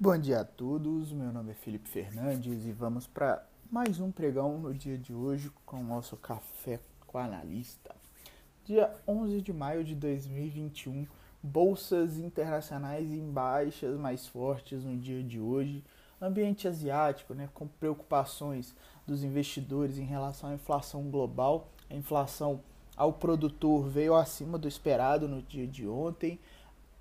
Bom dia a todos, meu nome é Felipe Fernandes e vamos para mais um pregão no dia de hoje com o nosso Café com Analista. Dia 11 de maio de 2021, bolsas internacionais em baixas mais fortes no dia de hoje, ambiente asiático, né, com preocupações dos investidores em relação à inflação global, a inflação ao produtor veio acima do esperado no dia de ontem,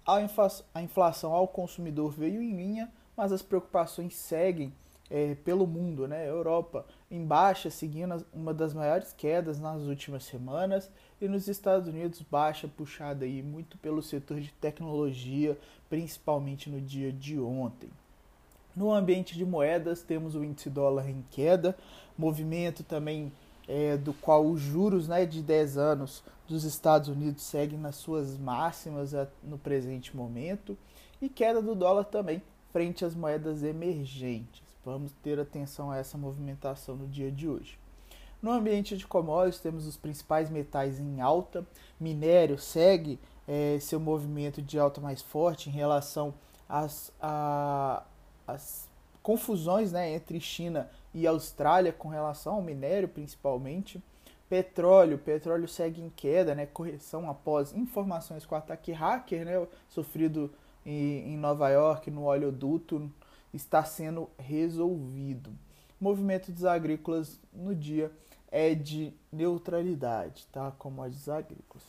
a inflação ao consumidor veio em linha, mas as preocupações seguem é, pelo mundo, né? Europa em baixa, seguindo uma das maiores quedas nas últimas semanas, e nos Estados Unidos baixa puxada aí muito pelo setor de tecnologia, principalmente no dia de ontem. No ambiente de moedas, temos o índice dólar em queda, movimento também é, do qual os juros né, de 10 anos dos Estados Unidos seguem nas suas máximas no presente momento, e queda do dólar também frente às moedas emergentes. Vamos ter atenção a essa movimentação no dia de hoje. No ambiente de commodities, temos os principais metais em alta. Minério segue é, seu movimento de alta mais forte em relação às, às confusões né, entre China e Austrália com relação ao minério, principalmente. Petróleo, petróleo segue em queda, né, correção após informações com ataque hacker né, sofrido em, Nova York, no oleoduto, está sendo resolvido. Movimento dos agrícolas no dia é de neutralidade, tá? Commodities agrícolas.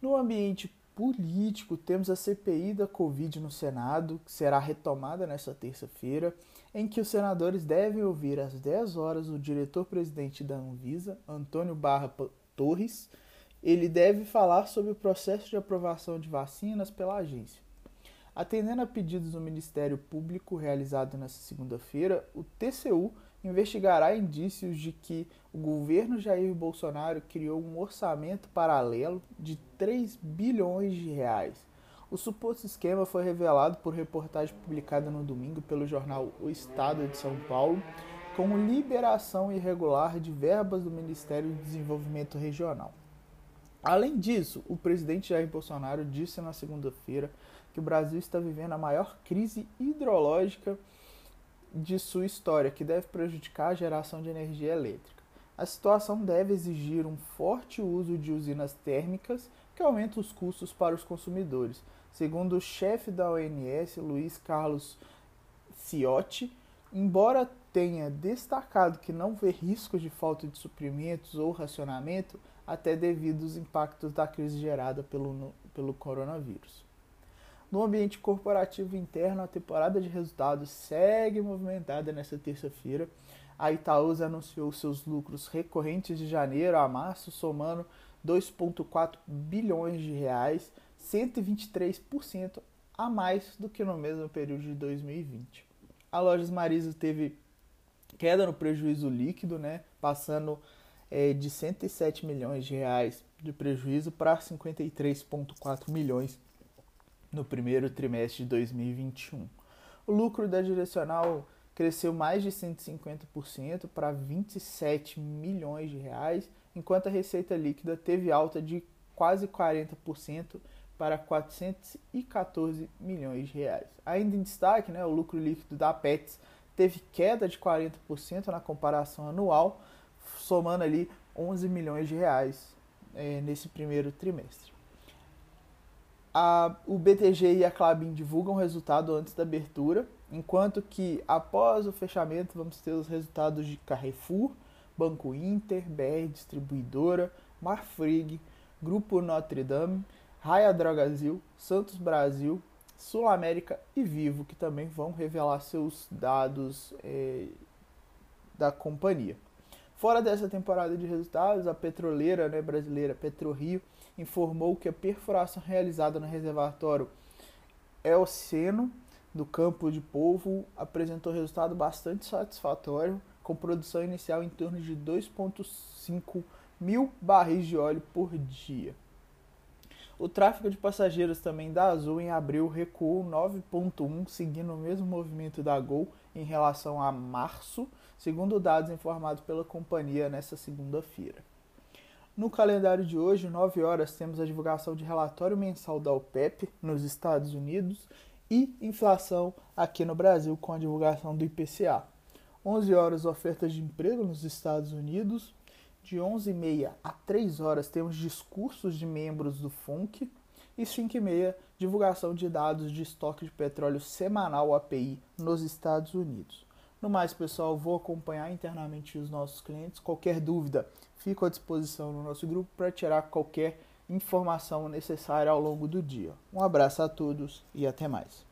No ambiente político, temos a CPI da Covid no Senado, que será retomada nesta terça-feira, em que os senadores devem ouvir às 10 horas o diretor-presidente da Anvisa, Antônio Barra Torres. Ele deve falar sobre o processo de aprovação de vacinas pela agência. Atendendo a pedidos do Ministério Público realizado nesta segunda-feira, o TCU investigará indícios de que o governo Jair Bolsonaro criou um orçamento paralelo de 3 bilhões de reais. O suposto esquema foi revelado por reportagem publicada no domingo pelo jornal O Estado de São Paulo, com liberação irregular de verbas do Ministério do Desenvolvimento Regional. Além disso, o presidente Jair Bolsonaro disse na segunda-feira que o Brasil está vivendo a maior crise hidrológica de sua história, que deve prejudicar a geração de energia elétrica. A situação deve exigir um forte uso de usinas térmicas que aumenta os custos para os consumidores. Segundo o chefe da ONS, Luiz Carlos Ciotti, embora tenha destacado que não vê riscos de falta de suprimentos ou racionamento, até devido aos impactos da crise gerada pelo, pelo coronavírus. No ambiente corporativo interno, a temporada de resultados segue movimentada nesta terça-feira. A Itaúsa anunciou seus lucros recorrentes de janeiro a março, somando 2,4 bilhões de reais, 123% a mais do que no mesmo período de 2020. A Lojas Marisa teve queda no prejuízo líquido, né, passando é, de 107 milhões de reais de prejuízo para 53,4 milhões no primeiro trimestre de 2021. O lucro da direcional cresceu mais de 150% para 27 milhões de reais, enquanto a receita líquida teve alta de quase 40% para 414 milhões de reais. Ainda em destaque, né, o lucro líquido da Pets teve queda de 40% na comparação anual, somando ali 11 milhões de reais é, nesse primeiro trimestre a, o BTG e a Clabin divulgam o resultado antes da abertura, enquanto que após o fechamento vamos ter os resultados de Carrefour, Banco Inter, BR Distribuidora, Marfrig, Grupo Notre Dame, Raia Drogazil, Santos Brasil, Sul América e Vivo, que também vão revelar seus dados é, da companhia. Fora dessa temporada de resultados, a petroleira né, brasileira PetroRio informou que a perfuração realizada no reservatório Elceno do campo de polvo apresentou resultado bastante satisfatório, com produção inicial em torno de 2,5 mil barris de óleo por dia. O tráfego de passageiros também da Azul em abril recuou 9,1, seguindo o mesmo movimento da Gol em relação a março, segundo dados informados pela companhia nesta segunda-feira. No calendário de hoje, 9 horas, temos a divulgação de relatório mensal da OPEP nos Estados Unidos e inflação aqui no Brasil com a divulgação do IPCA. 11 horas ofertas de emprego nos Estados Unidos. De 11h30 a 3 horas temos discursos de membros do FONC. E 5h30, divulgação de dados de estoque de petróleo semanal API nos Estados Unidos. No mais, pessoal, vou acompanhar internamente os nossos clientes. Qualquer dúvida, fico à disposição no nosso grupo para tirar qualquer informação necessária ao longo do dia. Um abraço a todos e até mais.